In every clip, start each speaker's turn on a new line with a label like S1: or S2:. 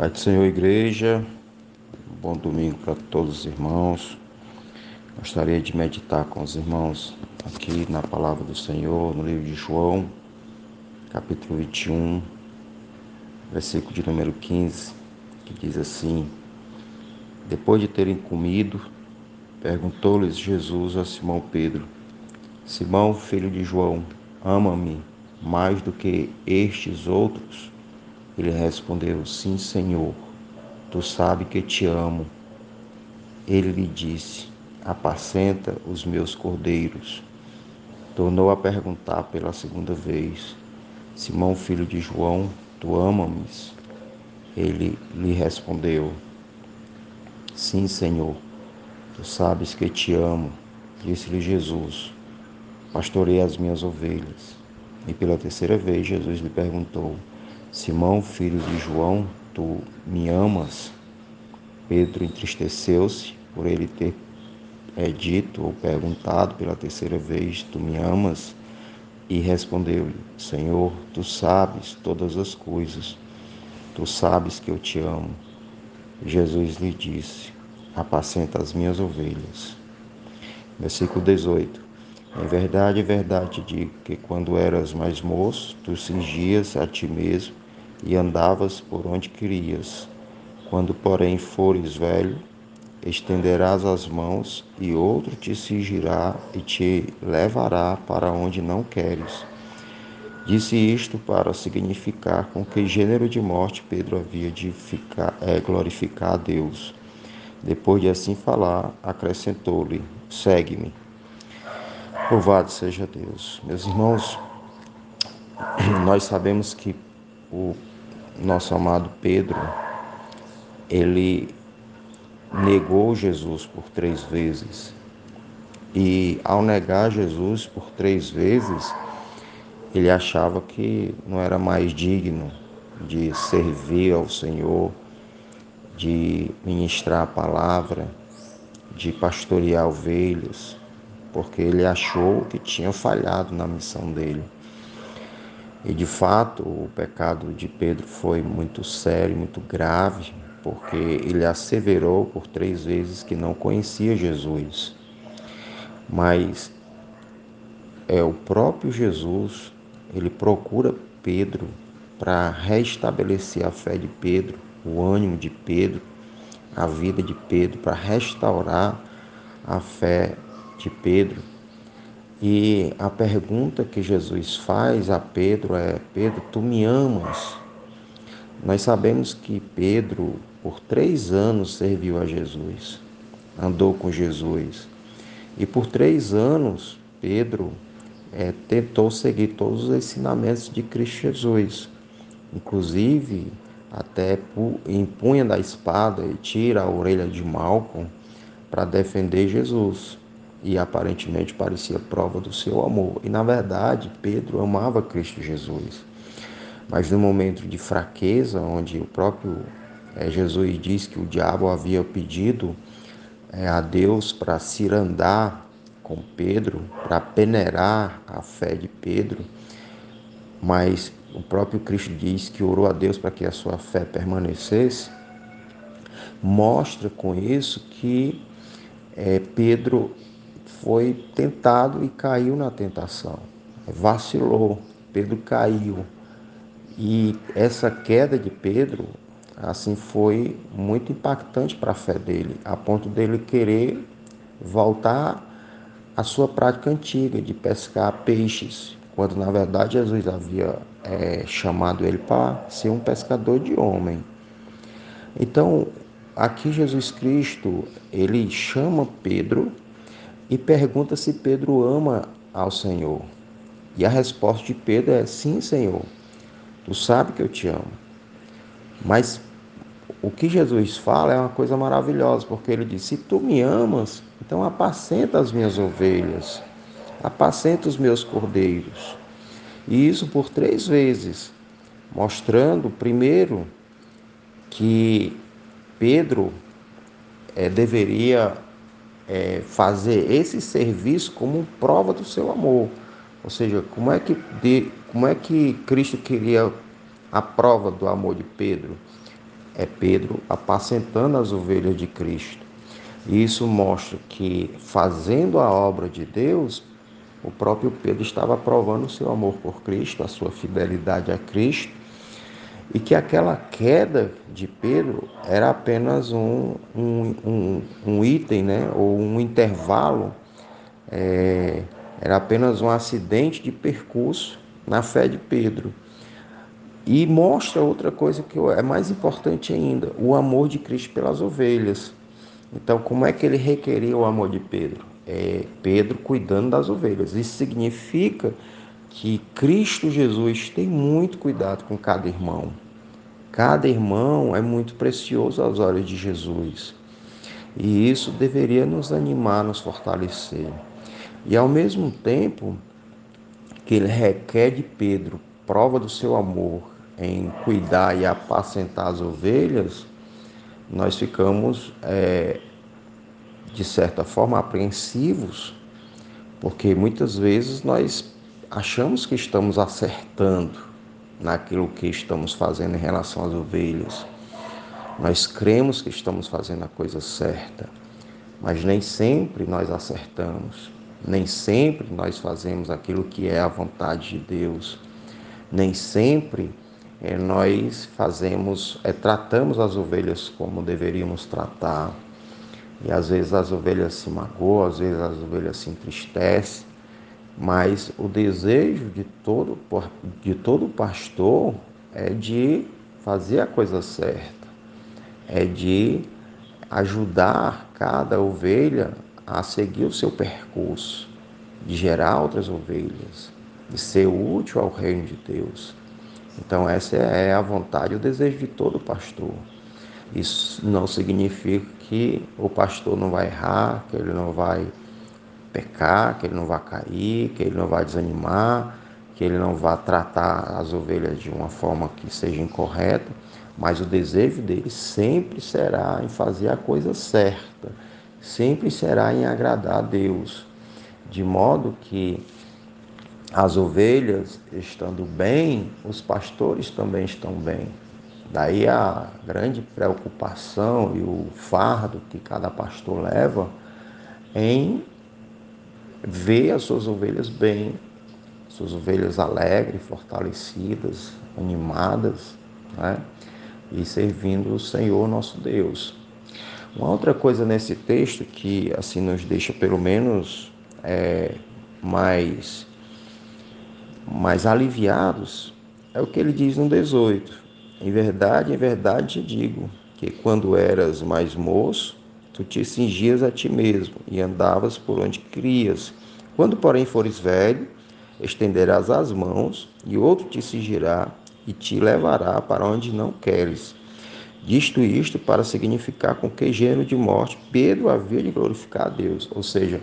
S1: Pai do Senhor, igreja, bom domingo para todos os irmãos. Gostaria de meditar com os irmãos aqui na palavra do Senhor, no livro de João, capítulo 21, versículo de número 15, que diz assim: Depois de terem comido, perguntou-lhes Jesus a Simão Pedro: Simão, filho de João, ama-me mais do que estes outros? Ele respondeu: Sim, Senhor, tu sabes que te amo. Ele lhe disse: Apacenta os meus cordeiros. Tornou a perguntar pela segunda vez: Simão, filho de João, tu ama-me? Ele lhe respondeu: Sim, Senhor, tu sabes que te amo. Disse-lhe Jesus: Pastorei as minhas ovelhas. E pela terceira vez Jesus lhe perguntou: Simão, filho de João, tu me amas? Pedro entristeceu-se por ele ter é, dito ou perguntado pela terceira vez: Tu me amas? E respondeu-lhe: Senhor, tu sabes todas as coisas, tu sabes que eu te amo. Jesus lhe disse: Apacenta as minhas ovelhas. Versículo 18. Em verdade, em verdade te digo que quando eras mais moço, tu cingias a ti mesmo e andavas por onde querias. Quando, porém, fores velho, estenderás as mãos e outro te cingirá e te levará para onde não queres. Disse isto para significar com que gênero de morte Pedro havia de ficar, é, glorificar a Deus. Depois de assim falar, acrescentou-lhe: Segue-me. Louvado seja Deus. Meus irmãos, nós sabemos que o nosso amado Pedro, ele negou Jesus por três vezes. E ao negar Jesus por três vezes, ele achava que não era mais digno de servir ao Senhor, de ministrar a palavra, de pastorear ovelhas, porque ele achou que tinha falhado na missão dele. E de fato, o pecado de Pedro foi muito sério, muito grave, porque ele asseverou por três vezes que não conhecia Jesus. Mas é o próprio Jesus, ele procura Pedro para restabelecer a fé de Pedro, o ânimo de Pedro, a vida de Pedro, para restaurar a fé de Pedro e a pergunta que Jesus faz a Pedro é: Pedro, tu me amas? Nós sabemos que Pedro, por três anos, serviu a Jesus, andou com Jesus. E por três anos, Pedro é, tentou seguir todos os ensinamentos de Cristo Jesus. Inclusive, até empunha da espada e tira a orelha de Malcolm para defender Jesus e aparentemente parecia prova do seu amor. E na verdade, Pedro amava Cristo Jesus. Mas no momento de fraqueza, onde o próprio é, Jesus diz que o diabo havia pedido é, a Deus para cirandar com Pedro, para peneirar a fé de Pedro, mas o próprio Cristo diz que orou a Deus para que a sua fé permanecesse, mostra com isso que é, Pedro foi tentado e caiu na tentação. Vacilou, Pedro caiu. E essa queda de Pedro, assim, foi muito impactante para a fé dele, a ponto dele querer voltar à sua prática antiga de pescar peixes, quando na verdade Jesus havia é, chamado ele para ser um pescador de homem. Então, aqui Jesus Cristo, ele chama Pedro e pergunta se Pedro ama ao Senhor. E a resposta de Pedro é: Sim, Senhor, tu sabe que eu te amo. Mas o que Jesus fala é uma coisa maravilhosa, porque ele diz: Se tu me amas, então apacenta as minhas ovelhas, apacenta os meus cordeiros. E isso por três vezes, mostrando, primeiro, que Pedro é, deveria é, fazer esse serviço como prova do seu amor. Ou seja, como é que, de, como é que Cristo queria a prova do amor de Pedro? é Pedro apacentando as ovelhas de Cristo. E isso mostra que, fazendo a obra de Deus, o próprio Pedro estava provando o seu amor por Cristo, a sua fidelidade a Cristo, e que aquela queda de Pedro era apenas um, um, um, um item, né, ou um intervalo, é, era apenas um acidente de percurso na fé de Pedro. E mostra outra coisa que é mais importante ainda: o amor de Cristo pelas ovelhas. Então, como é que ele requeria o amor de Pedro? É Pedro cuidando das ovelhas. Isso significa que Cristo Jesus tem muito cuidado com cada irmão. Cada irmão é muito precioso aos olhos de Jesus. E isso deveria nos animar, nos fortalecer. E ao mesmo tempo que ele requer de Pedro prova do seu amor em cuidar e apacentar as ovelhas, nós ficamos, é, de certa forma, apreensivos, porque muitas vezes nós achamos que estamos acertando naquilo que estamos fazendo em relação às ovelhas. Nós cremos que estamos fazendo a coisa certa, mas nem sempre nós acertamos, nem sempre nós fazemos aquilo que é a vontade de Deus, nem sempre é, nós fazemos, é, tratamos as ovelhas como deveríamos tratar. E às vezes as ovelhas se magoam, às vezes as ovelhas se entristecem, mas o desejo de todo, de todo pastor é de fazer a coisa certa, é de ajudar cada ovelha a seguir o seu percurso, de gerar outras ovelhas, de ser útil ao reino de Deus. Então, essa é a vontade e o desejo de todo pastor. Isso não significa que o pastor não vai errar, que ele não vai pecar, que ele não vai cair, que ele não vai desanimar, que ele não vai tratar as ovelhas de uma forma que seja incorreta, mas o desejo dele sempre será em fazer a coisa certa, sempre será em agradar a Deus, de modo que as ovelhas estando bem, os pastores também estão bem. Daí a grande preocupação e o fardo que cada pastor leva em ver as suas ovelhas bem, suas ovelhas alegres, fortalecidas, animadas, né? e servindo o Senhor nosso Deus. Uma outra coisa nesse texto que assim nos deixa pelo menos é, mais mais aliviados é o que ele diz no 18. Em verdade, em verdade te digo que quando eras mais moço, tu te cingias a ti mesmo e andavas por onde crias. Quando, porém, fores velho, estenderás as mãos e outro te cingirá e te levará para onde não queres. Disto isto para significar com que gênero de morte Pedro havia de glorificar a Deus. Ou seja,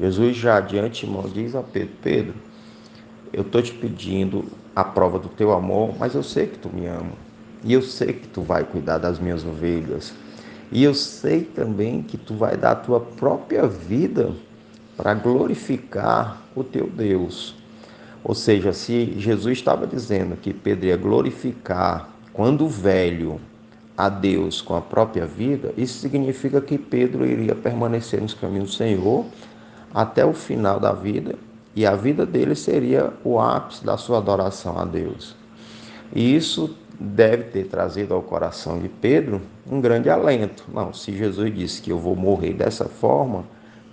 S1: Jesus já de antemão diz a Pedro, Pedro, eu estou te pedindo a prova do teu amor, mas eu sei que tu me ama. E eu sei que tu vai cuidar das minhas ovelhas. E eu sei também que tu vai dar a tua própria vida para glorificar o teu Deus. Ou seja, se Jesus estava dizendo que Pedro ia glorificar quando velho a Deus com a própria vida, isso significa que Pedro iria permanecer nos caminhos do Senhor até o final da vida e a vida dele seria o ápice da sua adoração a Deus. E isso deve ter trazido ao coração de Pedro um grande alento. Não, se Jesus disse que eu vou morrer dessa forma,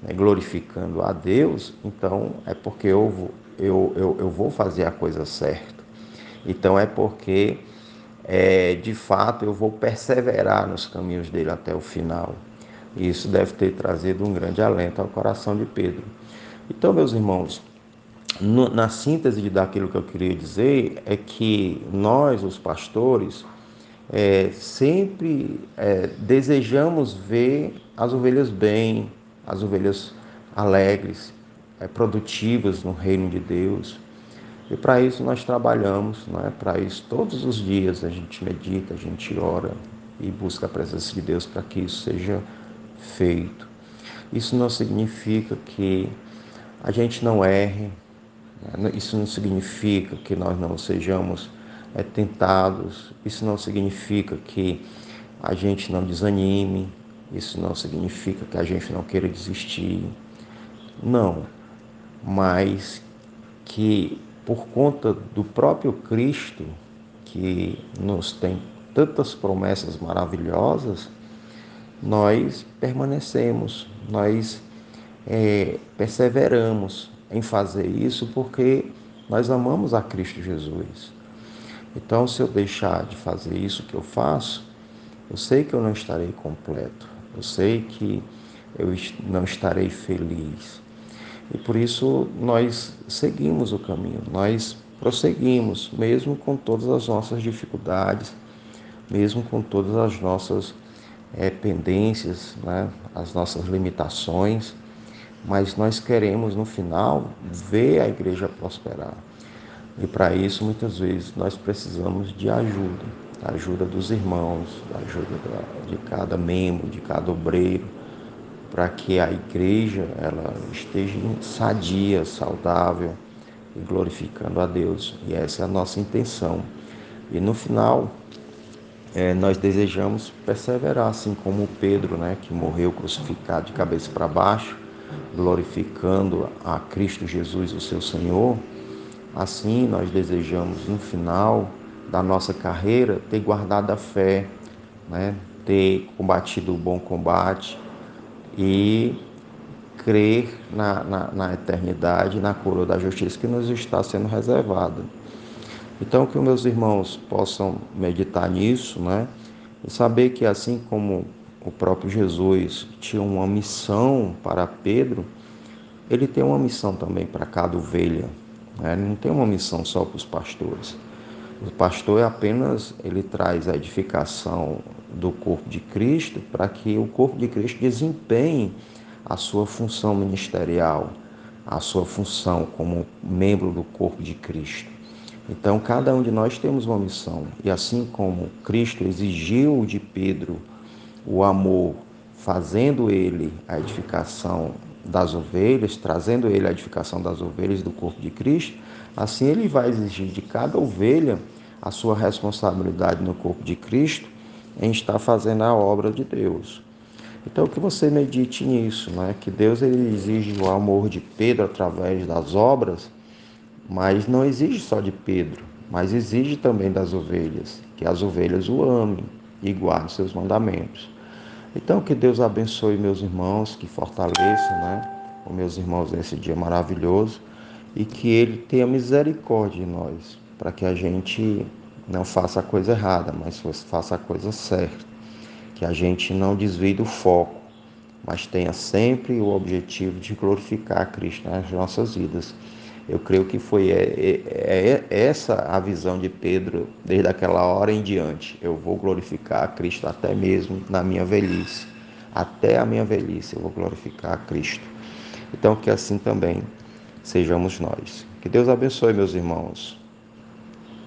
S1: né, glorificando a Deus, então é porque eu vou, eu, eu, eu vou fazer a coisa certa. Então é porque, é, de fato, eu vou perseverar nos caminhos dele até o final. E isso deve ter trazido um grande alento ao coração de Pedro. Então, meus irmãos, no, na síntese daquilo que eu queria dizer é que nós, os pastores, é, sempre é, desejamos ver as ovelhas bem, as ovelhas alegres, é, produtivas no reino de Deus. E para isso nós trabalhamos, não é? Para isso todos os dias a gente medita, a gente ora e busca a presença de Deus para que isso seja feito. Isso não significa que a gente não erre, isso não significa que nós não sejamos é, tentados. Isso não significa que a gente não desanime, isso não significa que a gente não queira desistir. Não, mas que por conta do próprio Cristo, que nos tem tantas promessas maravilhosas, nós permanecemos, nós é, perseveramos em fazer isso porque nós amamos a Cristo Jesus. Então, se eu deixar de fazer isso que eu faço, eu sei que eu não estarei completo, eu sei que eu não estarei feliz. E por isso nós seguimos o caminho, nós prosseguimos, mesmo com todas as nossas dificuldades, mesmo com todas as nossas é, pendências, né, as nossas limitações, mas nós queremos no final ver a igreja prosperar. E para isso, muitas vezes, nós precisamos de ajuda, da ajuda dos irmãos, da ajuda de cada membro, de cada obreiro, para que a igreja ela esteja sadia, saudável e glorificando a Deus. E essa é a nossa intenção. E no final, é, nós desejamos perseverar, assim como Pedro, né, que morreu crucificado de cabeça para baixo, glorificando a Cristo Jesus, o seu Senhor. Assim, nós desejamos, no final da nossa carreira, ter guardado a fé, né, ter combatido o bom combate e crer na, na, na eternidade, na coroa da justiça que nos está sendo reservada. Então, que os meus irmãos possam meditar nisso, né? E saber que, assim como o próprio Jesus tinha uma missão para Pedro, ele tem uma missão também para cada ovelha. Né? Ele não tem uma missão só para os pastores. O pastor é apenas, ele traz a edificação do corpo de Cristo para que o corpo de Cristo desempenhe a sua função ministerial, a sua função como membro do corpo de Cristo. Então, cada um de nós temos uma missão, e assim como Cristo exigiu de Pedro o amor, fazendo ele a edificação das ovelhas, trazendo ele a edificação das ovelhas do corpo de Cristo, assim ele vai exigir de cada ovelha a sua responsabilidade no corpo de Cristo em estar fazendo a obra de Deus. Então que você medite nisso, né? Que Deus ele exige o amor de Pedro através das obras mas não exige só de Pedro, mas exige também das ovelhas, que as ovelhas o amem e guardem seus mandamentos. Então, que Deus abençoe meus irmãos, que fortaleça né, os meus irmãos nesse dia maravilhoso e que Ele tenha misericórdia de nós, para que a gente não faça a coisa errada, mas faça a coisa certa. Que a gente não desvie do foco, mas tenha sempre o objetivo de glorificar Cristo nas nossas vidas. Eu creio que foi é, é, é essa a visão de Pedro desde aquela hora em diante. Eu vou glorificar a Cristo até mesmo na minha velhice. Até a minha velhice eu vou glorificar a Cristo. Então que assim também sejamos nós. Que Deus abençoe, meus irmãos.